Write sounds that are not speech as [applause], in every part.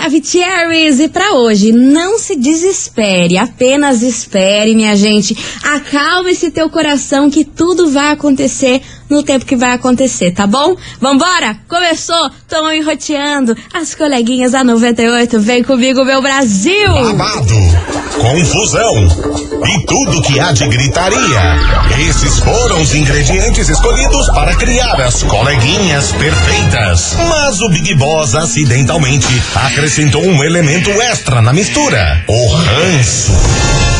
Maravicheries! E para hoje, não se desespere, apenas espere, minha gente. Acalme esse teu coração que tudo vai acontecer no tempo que vai acontecer, tá bom? Vambora? Começou, tão enroteando. As coleguinhas da 98, vem comigo, meu Brasil! Babado, confusão e tudo que há de gritaria. Esses foram os ingredientes escolhidos para criar as coleguinhas perfeitas. Mas o Big Boss acidentalmente acrescentou um elemento extra na mistura: o ranço.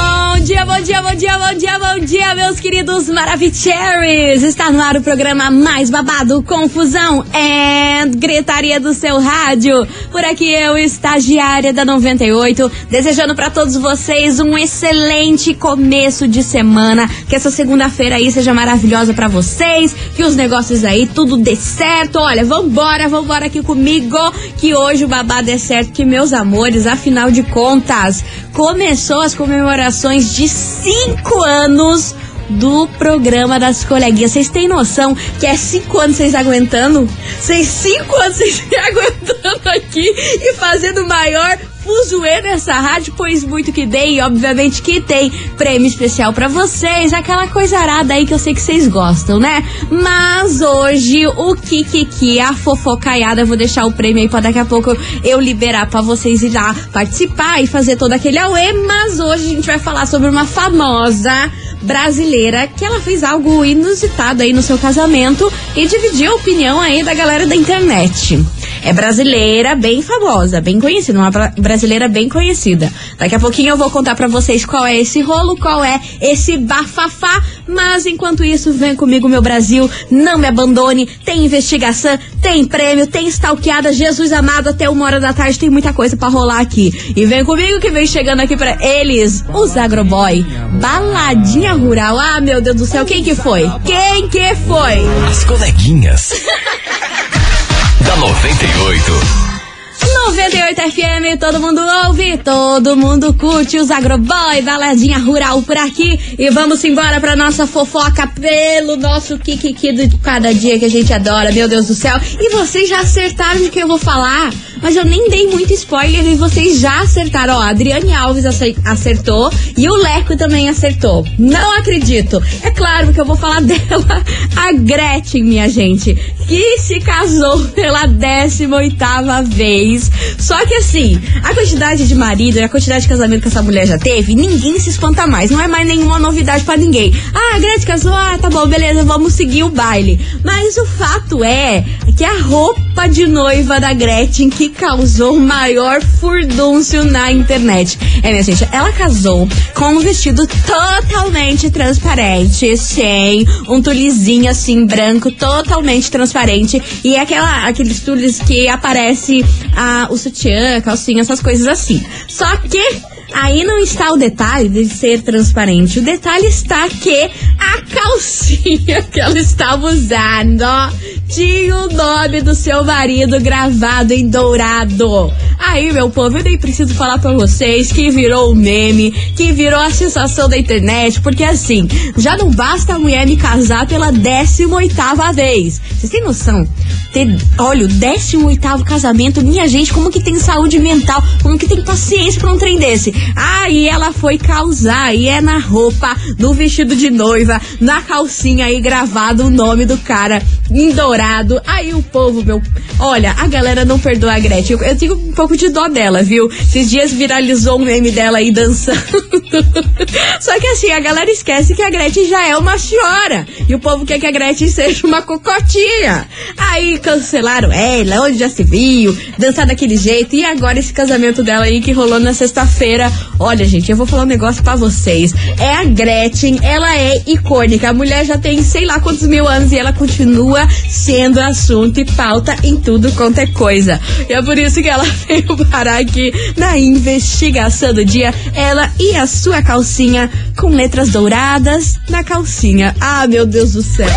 dia, bom dia, bom dia, bom dia, bom dia, meus queridos Maravicheries! Está no ar o programa mais babado, confusão e gritaria do seu rádio. Por aqui eu, estagiária da 98, desejando para todos vocês um excelente começo de semana, que essa segunda-feira aí seja maravilhosa para vocês, que os negócios aí tudo dê certo. Olha, vambora, vambora aqui comigo, que hoje o babado é certo, que meus amores, afinal de contas, começou as comemorações de cinco anos do programa das coleguinhas. Vocês têm noção que é cinco anos vocês aguentando? Vocês cinco anos [laughs] vocês aguentando aqui e fazendo o maior fuzuê nessa rádio, pois muito que dei, e obviamente que tem prêmio especial para vocês, aquela coisa arada aí que eu sei que vocês gostam, né? Mas hoje o Kikiki, a fofocaiada, vou deixar o prêmio aí pra daqui a pouco eu liberar para vocês ir lá participar e fazer todo aquele auê, mas hoje a gente vai falar sobre uma famosa brasileira que ela fez algo inusitado aí no seu casamento e dividiu a opinião aí da galera da internet. É brasileira, bem famosa, bem conhecida, uma bra- brasileira bem conhecida. Daqui a pouquinho eu vou contar pra vocês qual é esse rolo, qual é esse bafafá, mas enquanto isso, vem comigo, meu Brasil, não me abandone. Tem investigação, tem prêmio, tem stalkeada, Jesus amado, até uma hora da tarde tem muita coisa pra rolar aqui. E vem comigo que vem chegando aqui pra eles, os Agroboy, baladinha rural. Ah, meu Deus do céu, quem que foi? Quem que foi? As coleguinhas. [laughs] da 98. 98 FM, todo mundo ouve, todo mundo curte os agroboy, baladinha rural por aqui. E vamos embora pra nossa fofoca pelo nosso Kikiki de cada dia que a gente adora, meu Deus do céu. E vocês já acertaram o que eu vou falar, mas eu nem dei muito spoiler e vocês já acertaram. Ó, a Adriane Alves ace- acertou e o Leco também acertou. Não acredito. É claro que eu vou falar [laughs] dela, a Gretchen, minha gente, que se casou pela 18ª vez. Só que assim, a quantidade de marido e a quantidade de casamento que essa mulher já teve, ninguém se espanta mais. Não é mais nenhuma novidade pra ninguém. Ah, a Gretchen casou, ah, tá bom, beleza, vamos seguir o baile. Mas o fato é que a roupa de noiva da Gretchen que causou o maior furdúncio na internet. É, minha gente, ela casou com um vestido totalmente transparente, sem um tulizinho assim branco, totalmente transparente. E é aquela, aqueles tules que aparece ah, o sutiã, calcinha, essas coisas assim. Só que Aí não está o detalhe de ser transparente. O detalhe está que a calcinha [laughs] que ela estava usando tinha o nome do seu marido gravado em dourado. Aí, meu povo, eu nem preciso falar pra vocês que virou um meme, que virou a sensação da internet, porque assim, já não basta a mulher me casar pela 18ª vez. Vocês têm noção? Ter, olha, o 18º casamento, minha gente, como que tem saúde mental, como que tem paciência pra um trem desse? Aí ela foi causar, e é na roupa, no vestido de noiva, na calcinha aí gravado o nome do cara em dourado. Aí o povo, meu, olha, a galera não perdoa a Gretchen. Eu, eu tenho um pouco de dó dela, viu? Esses dias viralizou um meme dela aí dançando. [laughs] Só que assim, a galera esquece que a Gretchen já é uma senhora. E o povo quer que a Gretchen seja uma cocotinha. Aí cancelaram ela, onde já se viu, dançar daquele jeito. E agora esse casamento dela aí que rolou na sexta-feira. Olha, gente, eu vou falar um negócio pra vocês. É a Gretchen, ela é icônica. A mulher já tem sei lá quantos mil anos e ela continua sendo assunto e pauta em tudo quanto é coisa. E é por isso que ela [laughs] veio parar aqui na investigação do dia. Ela e a sua calcinha com letras douradas na calcinha. Ah, meu Deus do céu.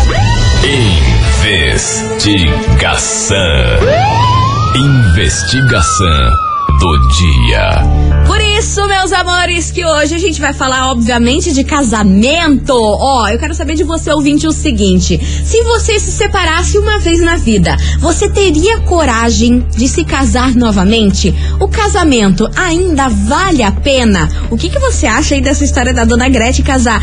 Investigação. Investigação do dia. Isso, meus amores, que hoje a gente vai falar, obviamente, de casamento. Ó, oh, eu quero saber de você, ouvinte, o seguinte: se você se separasse uma vez na vida, você teria coragem de se casar novamente? O casamento ainda vale a pena? O que, que você acha aí dessa história da dona Gretchen casar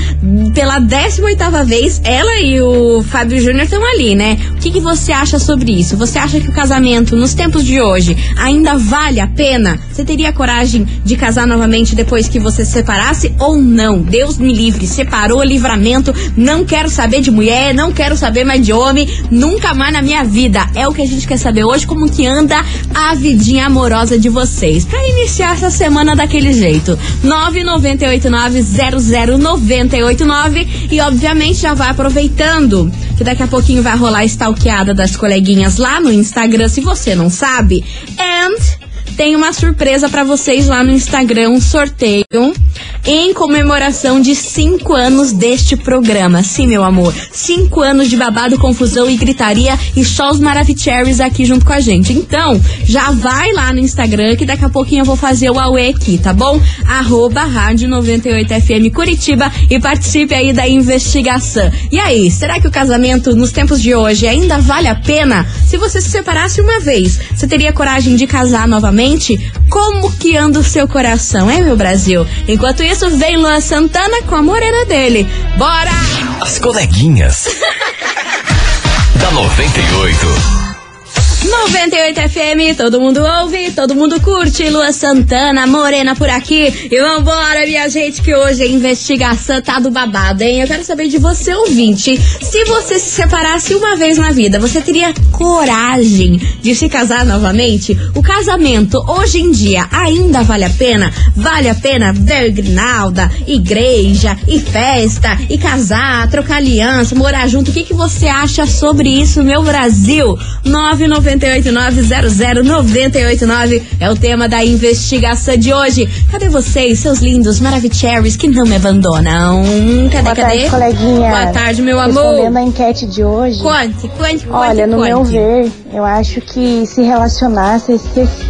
pela 18 oitava vez? Ela e o Fábio Júnior estão ali, né? O que, que você acha sobre isso? Você acha que o casamento, nos tempos de hoje, ainda vale a pena? Você teria coragem de casar novamente depois que você se separasse ou não? Deus me livre, separou, livramento, não quero saber de mulher, não quero saber mais de homem, nunca mais na minha vida. É o que a gente quer saber hoje, como que anda a vidinha amorosa de vocês. Pra iniciar essa semana daquele jeito. 998900989 e obviamente já vai aproveitando que daqui a pouquinho vai rolar a stalkeada das coleguinhas lá no Instagram, se você não sabe. And tem uma surpresa para vocês lá no Instagram, um sorteio em comemoração de cinco anos deste programa. Sim, meu amor, cinco anos de babado, confusão e gritaria e só os Maravicheries aqui junto com a gente. Então, já vai lá no Instagram que daqui a pouquinho eu vou fazer o Aue aqui, tá bom? Arroba Rádio 98FM Curitiba e participe aí da investigação. E aí, será que o casamento nos tempos de hoje ainda vale a pena? Se você se separasse uma vez, você teria coragem de casar novamente? Como que anda o seu coração, hein, meu Brasil? Enquanto isso, vem Luan Santana com a morena dele. Bora! As coleguinhas. [laughs] da 98. 98 FM, todo mundo ouve, todo mundo curte. Lua Santana, Morena por aqui. E vambora, minha gente, que hoje a investigação tá do babado, hein? Eu quero saber de você, ouvinte. Se você se separasse uma vez na vida, você teria coragem de se casar novamente? O casamento, hoje em dia, ainda vale a pena? Vale a pena ver grinalda, igreja, e festa, e casar, trocar aliança, morar junto? O que, que você acha sobre isso, meu Brasil? 990 989 é o tema da investigação de hoje. Cadê vocês, seus lindos Maravicheries que não me abandonam? Cadê, Boa cadê? Tarde, coleguinha. Boa tarde, meu amor. Respondendo a enquete de hoje. Conte, conte, Olha, no conte. meu ver, eu acho que se relacionar,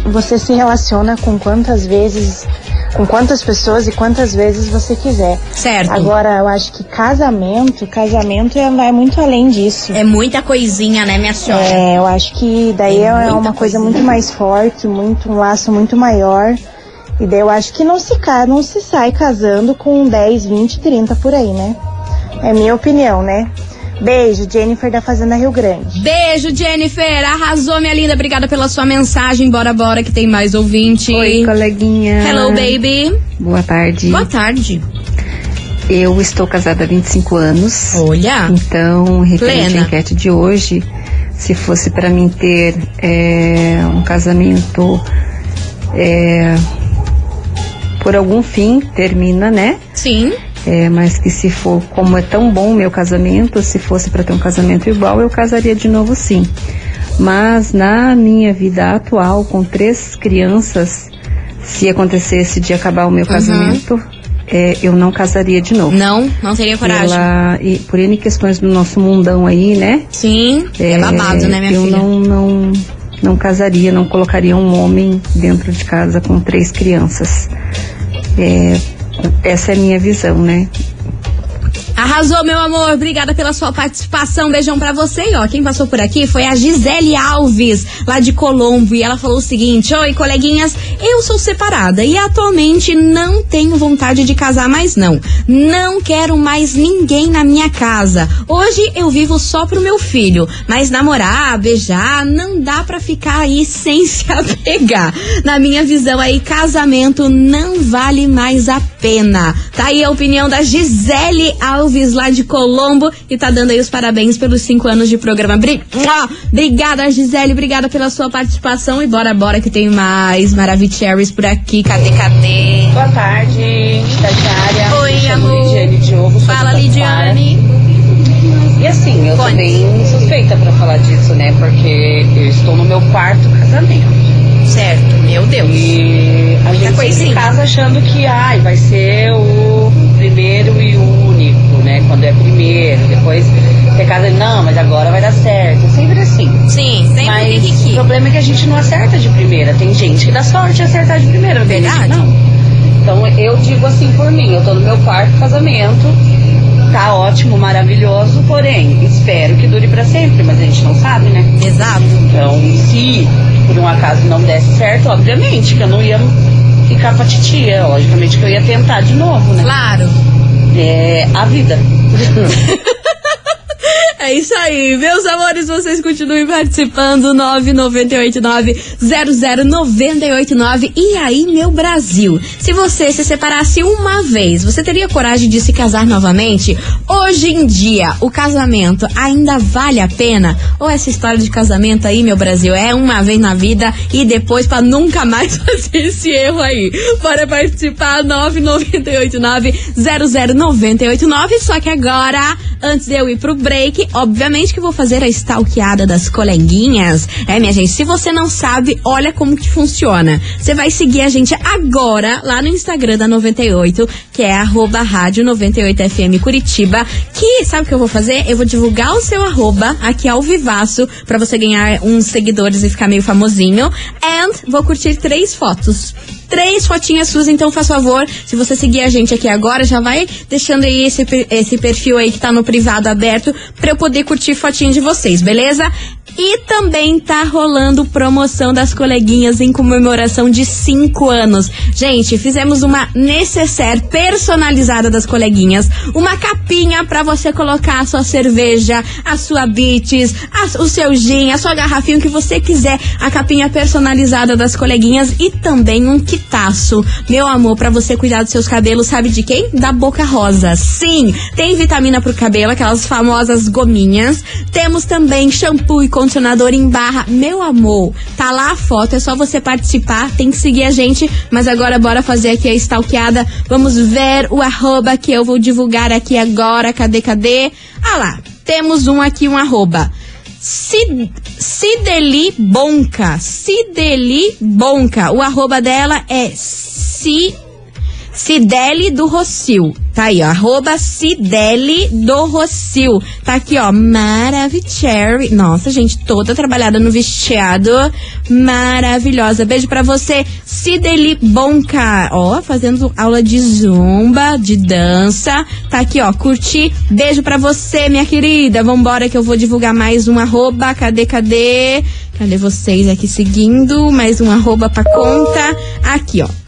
você se relaciona com quantas vezes com quantas pessoas e quantas vezes você quiser. Certo. Agora, eu acho que casamento, casamento é, vai muito além disso. É muita coisinha, né, minha senhora? É, eu acho que daí é, é uma coisa muito mais forte, muito um laço muito maior. E daí eu acho que não se, não se sai casando com 10, 20, 30 por aí, né? É minha opinião, né? Beijo, Jennifer da Fazenda Rio Grande. Beijo, Jennifer. Arrasou, minha linda. Obrigada pela sua mensagem. Bora, bora, que tem mais ouvinte. Oi, coleguinha. Hello, baby. Boa tarde. Boa tarde. Eu estou casada há 25 anos. Olha. Então, referente à enquete de hoje, se fosse para mim ter é, um casamento é, por algum fim, termina, né? Sim. É, mas que se for, como é tão bom o meu casamento, se fosse para ter um casamento igual, eu casaria de novo sim. Mas na minha vida atual, com três crianças, se acontecesse de acabar o meu casamento, é, eu não casaria de novo. Não, não teria coragem. Pela, e, por N questões do nosso mundão aí, né? Sim, é, babado, né, minha eu filha? Eu não, não, não casaria, não colocaria um homem dentro de casa com três crianças. É, essa é a minha visão, né? Arrasou, meu amor. Obrigada pela sua participação. Beijão pra você. E ó, quem passou por aqui foi a Gisele Alves, lá de Colombo. E ela falou o seguinte: Oi, coleguinhas, eu sou separada e atualmente não tenho vontade de casar mais, não. Não quero mais ninguém na minha casa. Hoje eu vivo só pro meu filho, mas namorar, beijar, não dá pra ficar aí [laughs] sem se apegar. Na minha visão aí, casamento não vale mais a pena. Tá aí a opinião da Gisele Alves. Alves, lá de Colombo, e tá dando aí os parabéns pelos cinco anos de programa. Obrigada, Gisele, obrigada pela sua participação. E bora, bora, que tem mais Maravicheries por aqui. Cadê, cadê? Boa tarde, estagiária. Oi, amor. Lidiane Diogo. Fala, Lidiane. E assim, eu Conte. tô bem suspeita pra falar disso, né? Porque eu estou no meu quarto casamento. Certo, meu Deus. E a Muita gente coisinha. casa achando que ai, vai ser o primeiro e o único, né? Quando é primeiro, depois você casa, não, mas agora vai dar certo. Sempre assim. Sim, sempre Mas o kikiki. problema é que a gente não acerta de primeira. Tem gente que dá sorte de acertar de primeira, que Verdade. não. Então eu digo assim por mim, eu tô no meu quarto casamento, tá ótimo, maravilhoso, porém, espero que dure pra sempre, mas a gente não sabe, né? Exato. Então, se por um acaso não desse certo, obviamente que eu não ia ficar com a titia, logicamente que eu ia tentar de novo, né? Claro. É a vida. [laughs] É isso aí, meus amores, vocês continuem participando, 998900989. E aí, meu Brasil, se você se separasse uma vez, você teria coragem de se casar novamente? Hoje em dia, o casamento ainda vale a pena? Ou essa história de casamento aí, meu Brasil, é uma vez na vida e depois pra nunca mais [laughs] fazer esse erro aí? Bora participar, 998900989. Só que agora, antes de eu ir pro break, obviamente que vou fazer a stalkeada das coleguinhas. É, minha gente, se você não sabe, olha como que funciona. Você vai seguir a gente agora lá no Instagram da 98, que é arroba rádio 98FM Curitiba, que sabe o que eu vou fazer? Eu vou divulgar o seu arroba aqui ao vivaço pra você ganhar uns seguidores e ficar meio famosinho. And vou curtir três fotos três fotinhas suas, então faz favor, se você seguir a gente aqui agora, já vai deixando aí esse, esse perfil aí que tá no privado aberto pra eu poder curtir fotinho de vocês, beleza? E também tá rolando promoção das coleguinhas em comemoração de 5 anos. Gente, fizemos uma necessaire personalizada das coleguinhas, uma capinha pra você colocar a sua cerveja, a sua Beats, a- o seu gin, a sua garrafinha, o que você quiser, a capinha personalizada das coleguinhas e também um quitaço. Meu amor, pra você cuidar dos seus cabelos, sabe de quem? Da Boca Rosa. Sim, tem vitamina pro cabelo, aquelas famosas gominhas. Temos também shampoo e condicionador em barra. Meu amor, tá lá a foto, é só você participar, tem que seguir a gente, mas agora bora fazer aqui a stalkeada. Vamos ver o arroba que eu vou divulgar aqui agora. Cadê, cadê? Ah lá, temos um aqui, um arroba. Cid- Cideli Bonca. Cideli Bonca. O arroba dela é Ci, Cideli do Rocio. Tá aí, ó. Arroba Cideli do Rocio. Tá aqui, ó. Maravicherry. Nossa, gente, toda trabalhada no vestido. Maravilhosa. Beijo pra você, Cideli Bonca. Ó, fazendo aula de zumba, de dança. Tá aqui, ó. Curti. Beijo pra você, minha querida. Vambora que eu vou divulgar mais um arroba. Cadê, cadê? Cadê vocês aqui seguindo? Mais um arroba pra conta. Aqui, ó.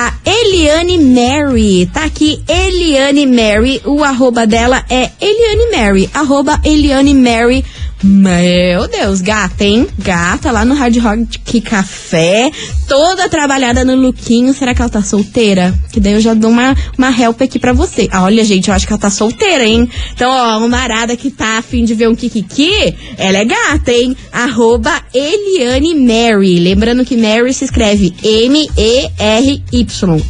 A Eliane Mary, tá aqui, Eliane Mary, o arroba dela é Eliane Mary, arroba Eliane Mary. Meu Deus, gata, hein? Gata lá no Hard Rock Café, toda trabalhada no lookinho. Será que ela tá solteira? Que daí eu já dou uma, uma help aqui pra você. Ah, olha, gente, eu acho que ela tá solteira, hein? Então, ó, uma arada que tá afim de ver um kikiki, ela é gata, hein? Arroba Eliane Mary. Lembrando que Mary se escreve M-E-R-Y.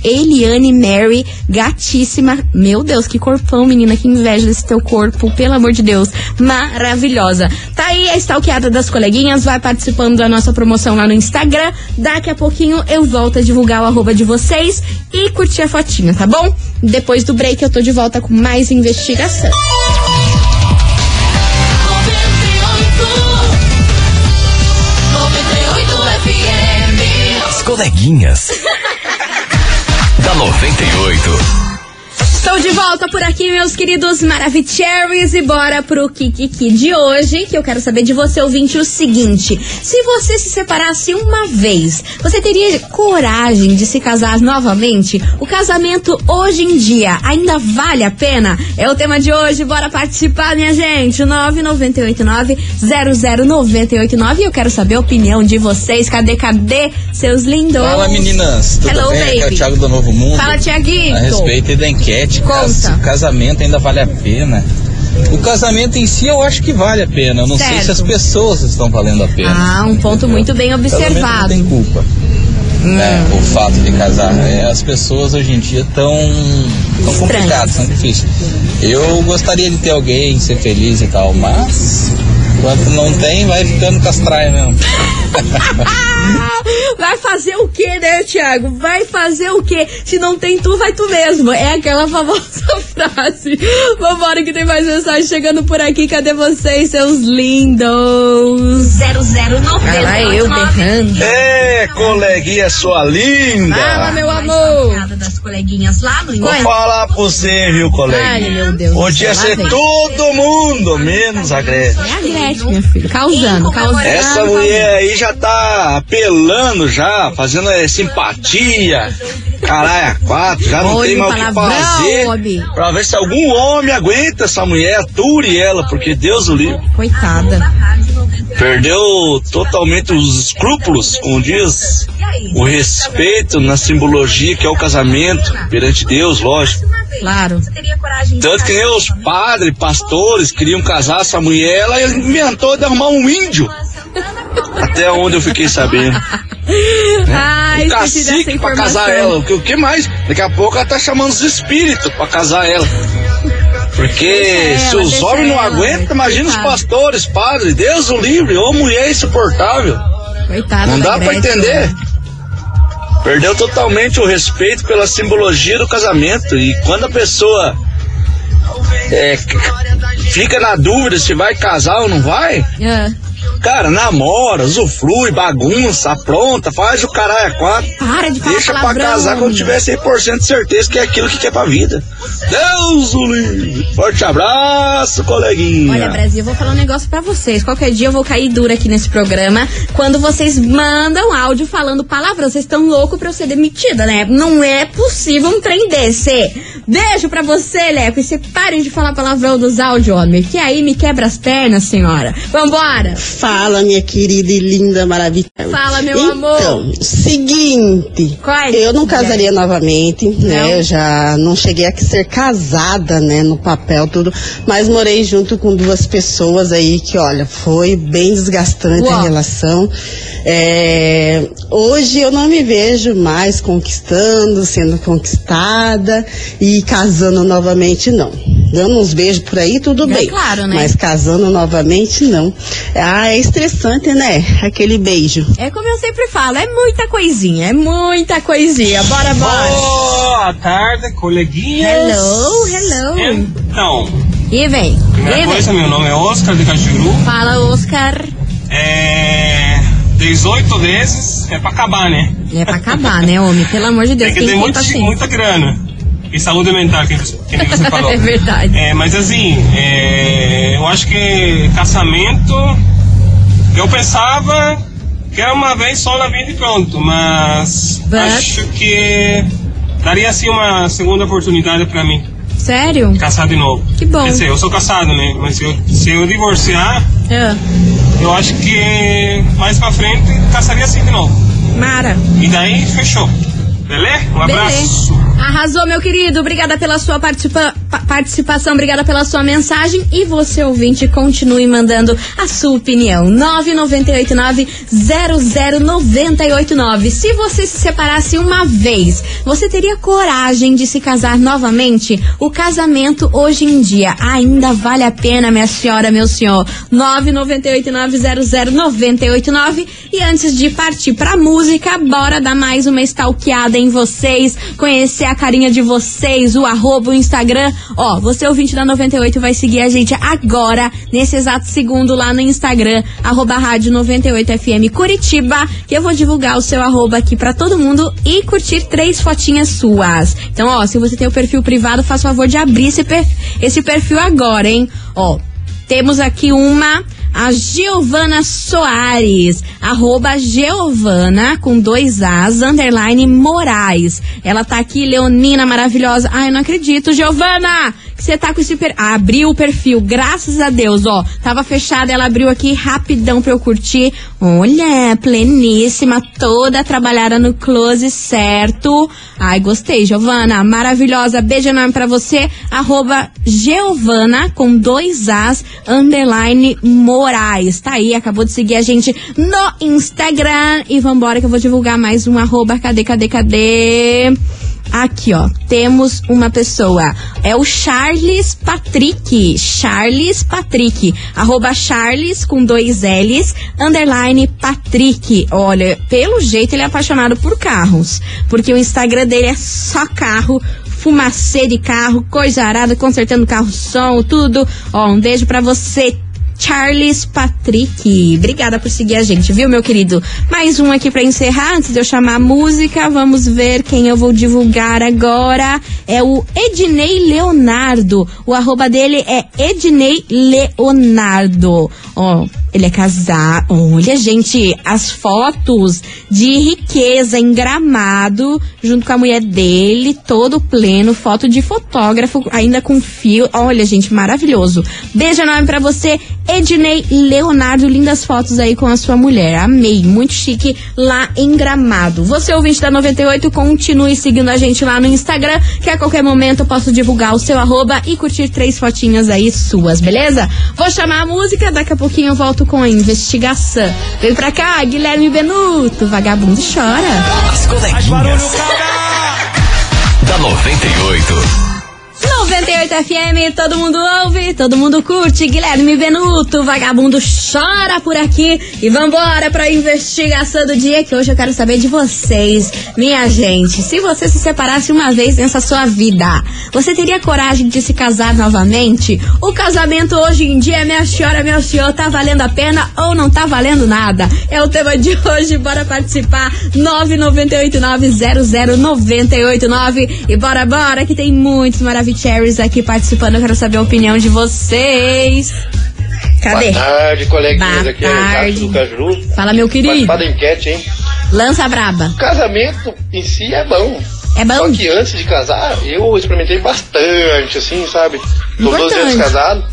Eliane Mary, gatíssima. Meu Deus, que corpão, menina, que inveja desse teu corpo, pelo amor de Deus. Maravilhosa. Tá aí a stalkeada das coleguinhas, vai participando da nossa promoção lá no Instagram. Daqui a pouquinho eu volto a divulgar o arroba de vocês e curtir a fotinha, tá bom? Depois do break eu tô de volta com mais investigação. As coleguinhas. [laughs] da 98. Estou de volta por aqui, meus queridos Maravicheries, e bora pro Kikiki de hoje, que eu quero saber de você, ouvinte, o seguinte. Se você se separasse uma vez, você teria coragem de se casar novamente? O casamento hoje em dia ainda vale a pena? É o tema de hoje, bora participar, minha gente. 9989-00989. E eu quero saber a opinião de vocês. Cadê, cadê, seus lindos? Fala meninas, tudo Hello, bem? Aqui é o baby. Thiago do Novo Mundo. Fala, Tiaguito. A respeito da enquete, Conta. cas- o casamento ainda vale a pena. O casamento em si eu acho que vale a pena. Eu não sei Certo. se as pessoas estão valendo a pena. Ah, um ponto Entendeu? muito bem observado. Não tem culpa. né, o fato de casar. É, as pessoas hoje em dia estão tão complicadas, tão difíceis. Eu gostaria de ter alguém, ser feliz e tal, mas Enquanto não tem, vai ficando com as traias mesmo. [laughs] Vai fazer o que, né, Thiago? Vai fazer o que? Se não tem tu, vai tu mesmo. É aquela famosa [laughs] frase. Vambora que tem mais mensagem chegando por aqui. Cadê vocês, seus lindos? 0090. Cara, eu berrando. É, coleguinha sua linda. Fala, meu amor. das coleguinhas lá no Vou falar pra você, viu, coleguinha? Ai, meu Deus. Podia ser vem. todo mundo, menos a Gretchen. É a Gretchen, meu filho. Causando, causando. Essa mulher aí já tá apelando já, fazendo é, simpatia. Caralho, a quatro, já não tem mais o que fazer. homem. Pra ver se algum homem aguenta essa mulher, ature ela, porque Deus o livre. Coitada. Perdeu totalmente os escrúpulos, como diz, o respeito na simbologia que é o casamento perante Deus, lógico. Claro. Tanto que nem os padres, pastores queriam casar essa mulher, ela inventou de arrumar um índio. Até onde eu fiquei sabendo. Ai, um cacique pra casar ela. O que, o que mais? Daqui a pouco ela tá chamando os espíritos pra casar ela. Porque Deixa se ela, os homens não ela, aguentam, imagina os pastores, padres, Deus o livre, ô mulher insuportável. Coitada Não dá pra Gretchen. entender. Perdeu totalmente o respeito pela simbologia do casamento. E quando a pessoa é, fica na dúvida se vai casar ou não vai, Ah, cara, namora, usufrui, bagunça, apronta, faz o caralho a quatro. para de falar Deixa pra casar quando tiver 100% de certeza que é aquilo que quer pra vida. Deus o livre. Forte abraço, coleguinha. Olha, Brasil, eu vou falar um negócio pra vocês. Qualquer dia eu vou cair dura aqui nesse programa. Quando vocês mandam áudio falando palavrão, vocês estão loucos pra eu ser demitida, né? Não é possível um trem desse. Beijo pra você, Leco. E você parem de falar palavrão dos áudios, homem. Que aí me quebra as pernas, senhora. Vambora. Fala, minha querida e linda, maravilhosa. Fala, meu então, amor. seguinte. Qual é? Eu não casaria novamente, Não? né? Eu já não cheguei a ser casada, né? No papel, tudo. Mas morei junto com duas pessoas aí que, olha, foi bem desgastante a relação. É, hoje eu não me vejo mais conquistando, sendo conquistada e casando novamente, não. Dando uns beijos por aí, tudo É bem. claro, né? Mas casando novamente, não. Ah, é estressante, né? Aquele beijo. É como eu sempre falo, é muita coisinha, é muita coisinha. Bora, bora. Boa tarde, coleguinhas. Hello, hello. Então, E vem. primeira E coisa, vem. meu nome é Oscar de Cajuru. Fala, Oscar. É. 18 vezes é pra acabar, né? É pra acabar, né, homem? Pelo amor de [laughs] Deus, Tem que ter tem muita, muita grana. E saúde mental, que, que nem você [laughs] falou. É verdade. É, mas assim, é, eu acho que casamento, eu pensava que era uma vez só na vida e pronto, mas But- acho que daria assim uma segunda oportunidade pra mim, Sério? casar de novo. Que bom. Quer dizer, eu sou casado, né? Mas se eu, se eu divorciar, Ah, eu acho que mais pra frente casaria assim de novo. Mara. E daí fechou. Beleza? Um abraço. Beleza. Arrasou, meu querido. Obrigada pela sua participa- pa- participação, obrigada pela sua mensagem. E você, ouvinte, continue mandando a sua opinião. 998900989. Se você se separasse uma vez, você teria coragem de se casar novamente? O casamento hoje em dia ainda vale a pena, minha senhora, meu senhor. 998900989. E antes de partir pra música, bora dar mais uma stalkeada em vocês, conhecer a carinha de vocês, o arroba, o Instagram. Ó, você ouvinte da 98 vai seguir a gente agora, nesse exato segundo lá no Instagram, arroba rádio 98FM Curitiba, que eu vou divulgar o seu arroba aqui pra todo mundo e curtir três fotinhas suas. Então, ó, se você tem o perfil privado, faz favor de abrir esse, per- esse perfil agora, hein? Ó, temos aqui uma, a Giovana Soares, arroba Giovana, com dois As, underline Moraes. Ela tá aqui, Leonina maravilhosa. Ai, não acredito, Giovana, você tá com esse per... Ah, abriu o perfil, graças a Deus, ó. Tava fechada, ela abriu aqui rapidão pra eu curtir. Olha, pleníssima, toda trabalhada no close certo. Ai, gostei, Giovana, maravilhosa. Beijo enorme pra você, arroba Giovana, com dois As, underline Moraes. Tá aí, acabou de seguir a gente no Instagram. E vambora que eu vou divulgar mais um arroba. Cadê, cadê, cadê? Aqui, ó, temos uma pessoa. É o Charles Patrick. Charles Patrick. Arroba Charles com dois L's, underline Patrick. Olha, pelo jeito ele é apaixonado por carros. Porque o Instagram dele é só carro fumacê de carro, coisa arada, consertando carro, som, tudo. Ó, um beijo pra você, Charles Patrick. Obrigada por seguir a gente, viu, meu querido? Mais um aqui pra encerrar, antes de eu chamar a música. Vamos ver quem eu vou divulgar agora. É o Ednei Leonardo. O arroba dele é Ednei Leonardo. Ó, ele é casado. Olha, gente, as fotos de riqueza em gramado, junto com a mulher dele, todo pleno, foto de fotógrafo, ainda com fio. Olha, gente, maravilhoso. Beijo enorme pra você, Ednei Leonardo. Lindas fotos aí com a sua mulher. Amei, muito chique lá em gramado. Você, ouvinte da 98, continue seguindo a gente lá no Instagram, que a qualquer momento eu posso divulgar o seu arroba e curtir três fotinhas aí suas, beleza? Vou chamar a música, daqui a pouquinho eu volto com a investigação. Vem pra cá, Guilherme Benuto, vagabundo chora. As coleguinhas. [laughs] da 98. 98 FM, todo mundo ouve, todo mundo curte. Guilherme Benuto, vagabundo chora por aqui. E vambora pra investigação do dia, que hoje eu quero saber de vocês, minha gente. Se você se separasse uma vez nessa sua vida, você teria coragem de se casar novamente? O casamento hoje em dia, minha senhora, meu senhor, tá valendo a pena ou não tá valendo nada? É o tema de hoje, bora participar. 998900989 e bora, bora, que tem muitos maravilhosos aqui participando. Eu quero saber a opinião de vocês. Cadê? Boa tarde, coleguinhas. Boa Aqui é o tarde. Do Caju. Fala, meu querido. Da enquete, hein? Lança braba. Casamento em si é bom. É bom? Só que antes de casar, eu experimentei bastante, assim, sabe? Tô 12 anos casado.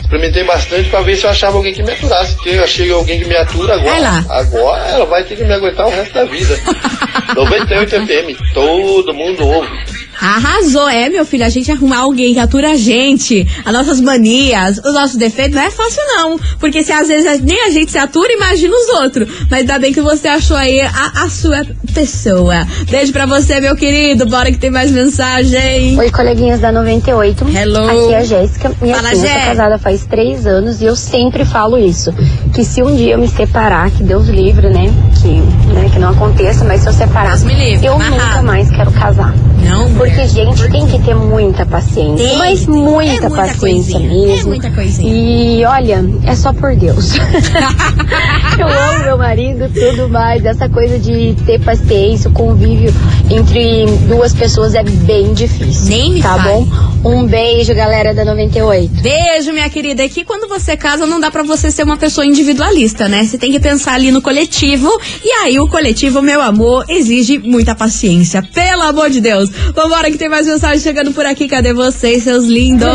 Experimentei bastante pra ver se eu achava alguém que me aturasse. Porque eu achei alguém que me atura Vai agora. lá. Agora ela vai ter que me aguentar o resto da vida. [laughs] 98 FM, todo mundo ouve. Arrasou, é, meu filho. A gente arrumar alguém que atura a gente, as nossas manias, os nossos defeitos, não é fácil, não. Porque se às vezes nem a gente se atura, imagina os outros. Mas ainda bem que você achou aí a, a sua pessoa. Beijo pra você, meu querido. Bora que tem mais mensagem. Oi, coleguinhas da 98. Hello. Aqui é a Jéssica. E Fala, eu Jé. casada faz três anos e eu sempre falo isso. Que se um dia eu me separar, que Deus livre, né? Que, né, que não aconteça, mas se eu separar, Deus me livre, eu amarrado. nunca mais quero casar. Não, Porque, gente, tem que ter muita paciência. Tem, mas muita É muita paciência mesmo. é muita coisinha. E olha, é só por Deus. [laughs] eu amo meu marido, tudo mais. Essa coisa de ter paciência, o convívio entre duas pessoas é bem difícil. Nem me Tá bom? Um beijo, galera da 98. Beijo, minha querida. É que quando você casa, não dá pra você ser uma pessoa individualista, né? Você tem que pensar ali no coletivo. E aí, o coletivo, meu amor, exige muita paciência. Pelo amor de Deus. Vambora que tem mais mensagem chegando por aqui. Cadê vocês, seus lindos?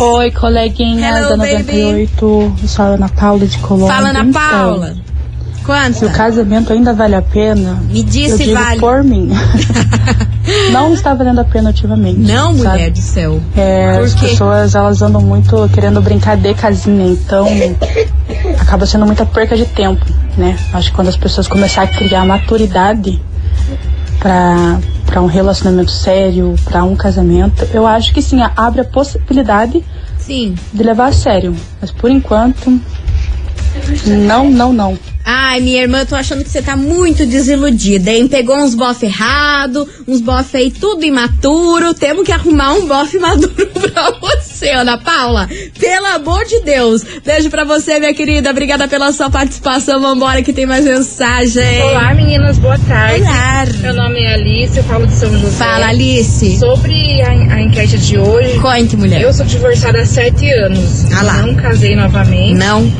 Oi, coleguinhas Hello, da baby. 98. Eu sou a Ana Paula de Colômbia. Fala, Ana Então, Paula. Quanto? Se o casamento ainda vale a pena, Me diz eu se digo vale. por mim. [laughs] Não está valendo a pena ultimamente. Não, mulher sabe? do céu. É, as pessoas elas andam muito querendo brincar de casinha, então acaba sendo muita perca de tempo, né? Acho que quando as pessoas começarem a criar maturidade para para um relacionamento sério, para um casamento, eu acho que sim, abre a possibilidade Sim. de levar a sério. Mas por enquanto, não, não, não. Ai, minha irmã, eu tô achando que você tá muito desiludida, hein? Pegou uns bofe errado, uns bofe aí tudo imaturo. Temos que arrumar um bofe maduro [laughs] pra você, Ana Paula. Pelo amor de Deus. Beijo pra você, minha querida. Obrigada pela sua participação. Vambora que tem mais mensagem. Olá, meninas, boa tarde. Olá. Meu nome é Alice, eu falo de São José. Fala, Alice. Sobre a, a enquete de hoje. Conte, mulher. Eu sou divorciada há sete anos. Ah lá. Não casei novamente. Não.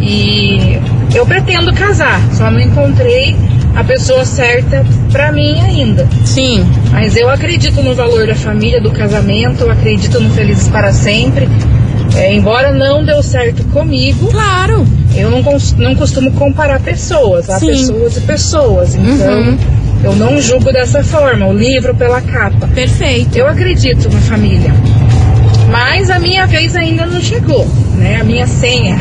E eu pretendo casar, só não encontrei a pessoa certa pra mim ainda. Sim. Mas eu acredito no valor da família, do casamento, eu acredito no Felizes para Sempre. É, embora não deu certo comigo, claro. Eu não, não costumo comparar pessoas, há Sim. pessoas e pessoas. Então, Uhum. eu não julgo dessa forma, o livro pela capa. Perfeito. Eu acredito na família. Mas a minha vez ainda não chegou, né? A minha senha.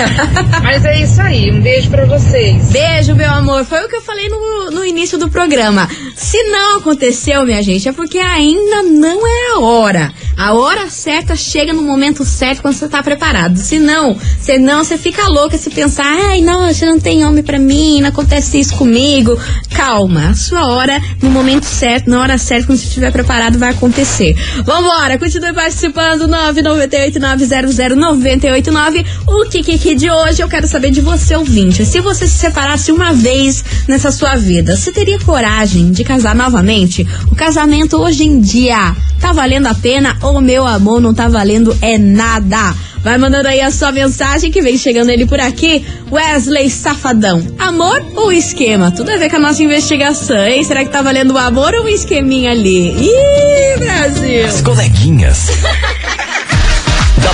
[laughs] Mas é isso aí. Um beijo pra vocês. Beijo, meu amor. Foi o que eu falei no, no início do programa. Se não aconteceu, minha gente, é porque ainda não é a hora. A hora certa chega no momento certo quando você tá preparado. Se não, se não, você fica louca se pensar, ai, nossa, não tem homem pra mim, não acontece isso comigo. Calma, a sua hora, no momento certo, na hora certa, quando você estiver preparado, vai acontecer. Vambora, continue participando, 998-900-989. O Kikiki de hoje, eu quero saber de você, ouvinte. Se você se separasse uma vez nessa sua vida, você teria coragem de casar novamente? O casamento hoje em dia tá valendo a pena ou meu amor não tá valendo é nada? Vai mandando aí a sua mensagem que vem chegando ele por aqui. Wesley Safadão. Amor ou esquema? Tudo a ver com a nossa investigação, hein? Será que tá valendo o amor ou um esqueminha ali? Ih, Brasil! As coleguinhas. [laughs]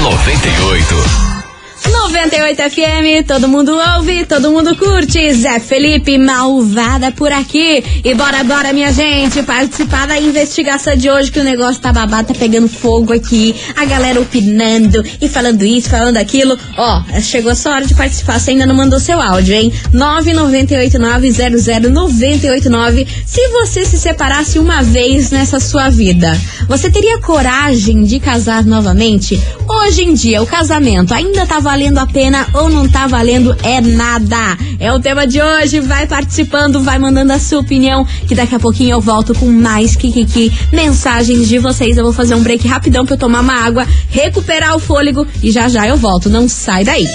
da 98. 98 FM, todo mundo ouve, todo mundo curte. Zé Felipe, malvada por aqui. E bora, bora, minha gente, participar da investigação de hoje, que o negócio tá babado, tá pegando fogo aqui. A galera opinando e falando isso, falando aquilo. Ó, chegou a sua hora de participar, você ainda não mandou seu áudio, hein? 998900989. Se você se separasse uma vez nessa sua vida, você teria coragem de casar novamente? Hoje em dia, o casamento ainda tá valendo a pena ou não tá valendo é nada. É o tema de hoje. Vai participando, vai mandando a sua opinião, que daqui a pouquinho eu volto com mais Kikiki mensagens de vocês. Eu vou fazer um break rapidão pra eu tomar uma água, recuperar o fôlego e já já eu volto. Não sai daí.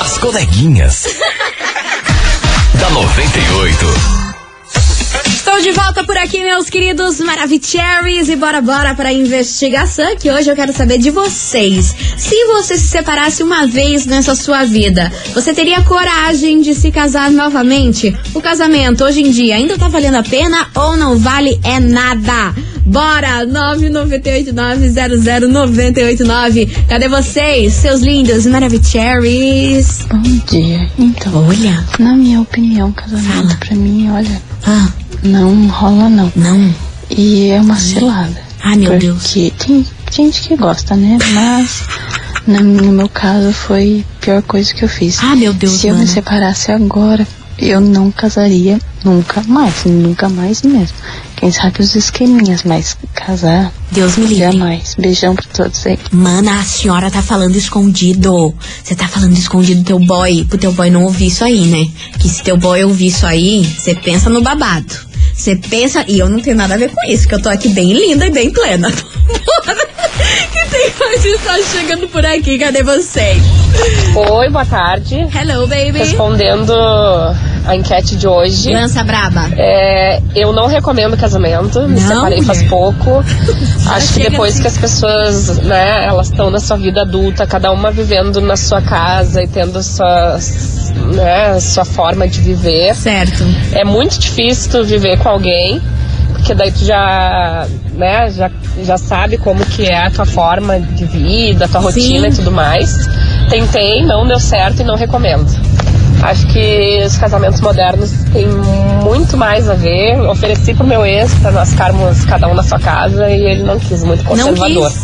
As coleguinhas. [laughs] da 98. Estou de volta por aqui, meus queridos Maravicheries, e bora, bora para a investigação, que hoje eu quero saber de vocês. Se você se separasse uma vez nessa sua vida, você teria coragem de se casar novamente? O casamento, hoje em dia, ainda tá valendo a pena ou não vale é nada? Bora! 998900989. Cadê vocês, seus lindos Maravicheries? Bom dia. Então, Olha. na minha opinião, casamento pra mim, olha, Ah, não rola não. não. E é uma cilada. Ai, meu Deus. Porque tem gente que gosta, né? Mas no, no meu caso foi a pior coisa que eu fiz. Ah, meu Deus, Se eu me separasse agora, eu não casaria nunca mais. Nunca mais mesmo. Quem sabe os esqueminhas, mas casar. Deus me livre. Jamais. Beijão pra todos aí. Mana, a senhora tá falando escondido. Você tá falando escondido do teu boy, pro teu boy não ouvir isso aí, né? Que se teu boy ouvir isso aí, você pensa no babado. Você pensa, e eu não tenho nada a ver com isso, que eu tô aqui bem linda e bem plena. [laughs] Que tem mais está chegando por aqui, cadê vocês? Oi, boa tarde. Hello, baby. Respondendo a enquete de hoje. Lança braba. É, eu não recomendo casamento, me Não, separei faz mulher. pouco. [laughs] Acho que depois assim. que as pessoas, né, elas estão na sua vida adulta, cada uma vivendo na sua casa e tendo sua, né, sua forma de viver. Certo. É muito difícil tu viver com alguém, porque daí tu já, né, já, já sabe como que é a tua forma de vida, a tua Sim. rotina e tudo mais. Tentei, não deu certo e não recomendo. Acho que os casamentos modernos têm muito mais a ver. Ofereci pro meu ex para nós ficarmos cada um na sua casa e ele não quis, muito conservador. quis.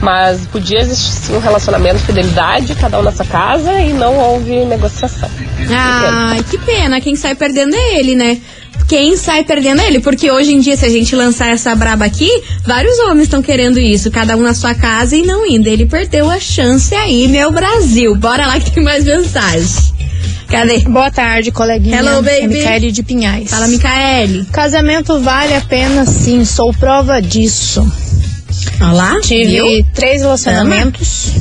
Mas podia existir um relacionamento de fidelidade, cada um na sua casa e não houve negociação. Ai, que pena. Quem sai perdendo é ele, né? Quem sai perdendo é ele, porque hoje em dia, se a gente lançar essa braba aqui, vários homens estão querendo isso, cada um na sua casa e não indo. Ele perdeu a chance aí, meu Brasil. Bora lá que tem mais mensagem. Cadê? Boa tarde, coleguinha. Hello, baby. É Micaele de Pinhais. Fala, Micaele. Casamento vale a pena sim, sou prova disso. Olá, Tive viu? três relacionamentos.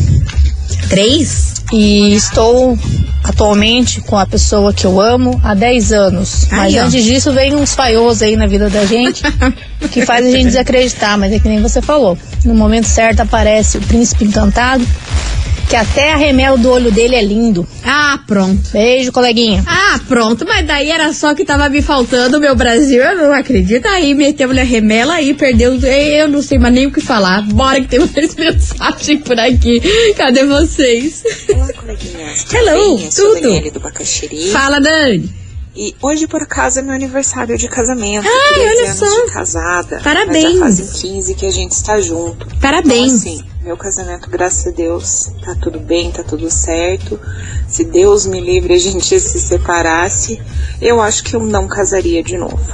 Três? E estou atualmente com a pessoa que eu amo há 10 anos. Mas ó. antes disso vem uns faiôs aí na vida da gente [laughs] que faz a gente desacreditar, mas é que nem você falou. No momento certo aparece o príncipe encantado, que até a remela do olho dele é lindo. Ah, pronto. Beijo, coleguinha. Ah, pronto, mas daí era só que tava me faltando, meu Brasil, eu não acredito. Aí meteu-lhe a remela aí, perdeu. Eu não sei mais nem o que falar. Bora que tem mais [laughs] mensagem por aqui. Cadê vocês? Olá, coleguinhas. Hello, sou tudo. Daniele do Bacaxiri. Fala, Dani. E hoje, por acaso, é meu aniversário de casamento. Ai, 13 olha anos só. de casada. Parabéns. Mas já fazem 15 que a gente está junto. Parabéns. Então, assim, meu casamento, graças a Deus, tá tudo bem, tá tudo certo. Se Deus me livre a gente se separasse, eu acho que eu não casaria de novo.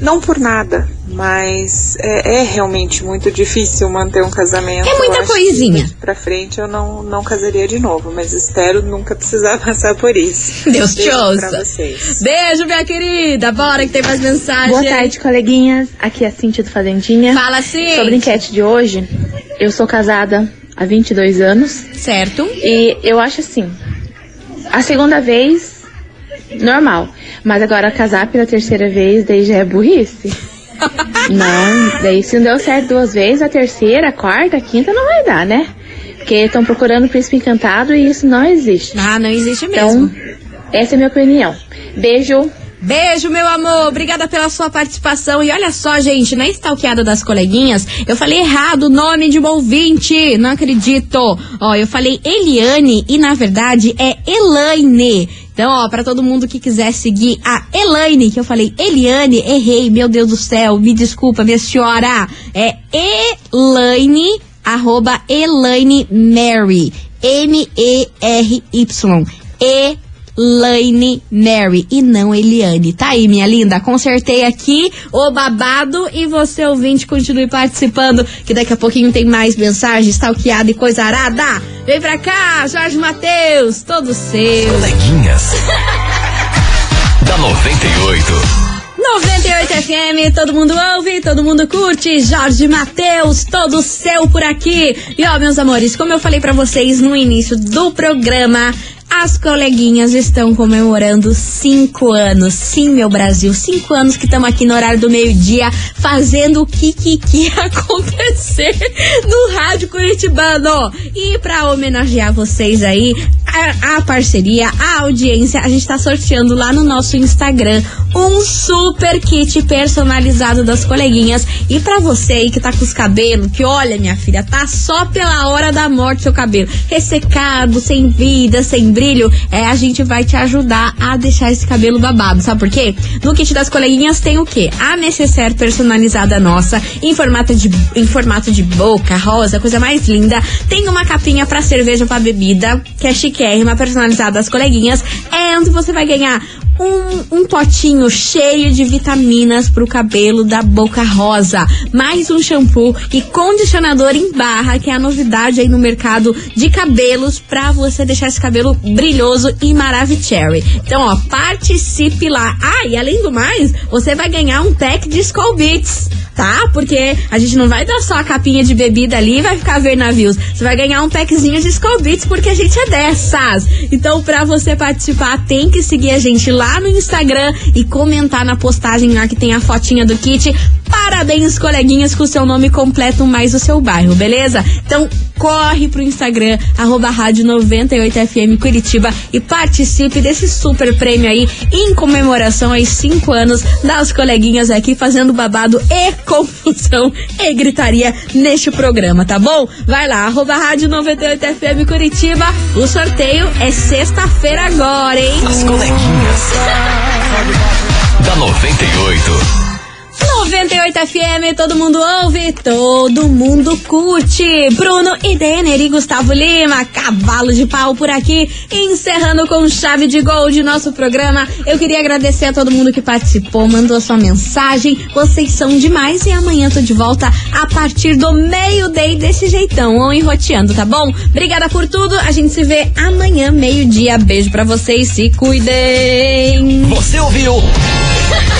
Não por nada, mas é, é realmente muito difícil manter um casamento. É muita coisinha. Pra frente eu não, não casaria de novo, mas espero nunca precisar [laughs] passar por isso. Deus te Beijo ouça. pra vocês. Beijo, minha querida. Bora que tem mais mensagem. Boa tarde, coleguinhas. Aqui é a Cintia do Fazendinha. Fala, Cintia. Sobre a enquete de hoje, eu sou casada há 22 anos. Certo. E eu acho assim, a segunda vez, normal. Mas agora casar pela terceira vez, daí já é burrice. [laughs] não, daí se não deu certo duas vezes, a terceira, a quarta, a quinta não vai dar, né? Porque estão procurando o príncipe encantado e isso não existe. Ah, não existe Então, mesmo. essa é a minha opinião. Beijo. Beijo, meu amor. Obrigada pela sua participação. E olha só, gente, na stalkeada das coleguinhas, eu falei errado o nome de um ouvinte. Não acredito. Ó, eu falei Eliane e na verdade é Elaine. Então, ó, pra todo mundo que quiser seguir a Elaine, que eu falei Eliane, errei, meu Deus do céu, me desculpa, minha senhora. É Elaine, arroba Elaine Mary. M-E-R-Y. Elaine Mary e não Eliane. Tá aí, minha linda. Consertei aqui o babado e você, ouvinte, continue participando, que daqui a pouquinho tem mais mensagens, stalkeada e coisa arada. Vem pra cá, Jorge Matheus, todo seu. Coleguinhas. [laughs] da 98. 98 FM, todo mundo ouve, todo mundo curte. Jorge Matheus, todo seu por aqui. E ó, meus amores, como eu falei pra vocês no início do programa, as coleguinhas estão comemorando cinco anos. Sim, meu Brasil, cinco anos que estamos aqui no horário do meio-dia fazendo o que que que [laughs] acontecer no rádio curitibano. E pra homenagear vocês aí, a, a parceria, a audiência, a gente tá sorteando lá no nosso Instagram um super kit personalizado das coleguinhas. E pra você aí que tá com os cabelos, que olha, minha filha, tá só pela hora da morte seu cabelo, ressecado, sem vida, sem brilho, é, a gente vai te ajudar a deixar esse cabelo babado, sabe por quê? No kit das coleguinhas tem o quê? A necessaire personalizada nossa, em formato de, em formato de boca, rosa, coisa mais linda. Tem uma capinha pra cerveja, pra bebida, que é chiquérrima, personalizada das coleguinhas. And você vai ganhar um, um potinho cheio de vitaminas pro cabelo da boca rosa. Mais um shampoo e condicionador em barra, que é a novidade aí no mercado de cabelos, pra você deixar esse cabelo brilhoso e maravilhoso. Então, ó, participe lá. Ah, e além do mais, você vai ganhar um pack de Skull Beats. Tá? Porque a gente não vai dar só a capinha de bebida ali e vai ficar ver navios. Você vai ganhar um packzinho de Skull Beats porque a gente é dessas. Então, pra você participar, tem que seguir a gente lá no Instagram e comentar na postagem lá que tem a fotinha do kit. Parabéns, coleguinhas, com o seu nome completo mais o seu bairro, beleza? Então, corre pro Instagram, arroba rádio 98FM Curitiba e participe desse super prêmio aí em comemoração aos 5 anos das coleguinhas aqui fazendo babado e [laughs] confusão e gritaria neste programa, tá bom? Vai lá, arroba rádio 98FM Curitiba. O sorteio é sexta-feira agora, hein? As coleguinhas. da 98. 98 FM, todo mundo ouve, todo mundo curte. Bruno e Denner e Gustavo Lima, cavalo de pau por aqui, encerrando com chave de gol de nosso programa. Eu queria agradecer a todo mundo que participou, mandou sua mensagem. Vocês são demais e amanhã tô de volta a partir do meio-day desse jeitão, ou enroteando, tá bom? Obrigada por tudo, a gente se vê amanhã, meio-dia. Beijo pra vocês, se cuidem. Você ouviu? [laughs]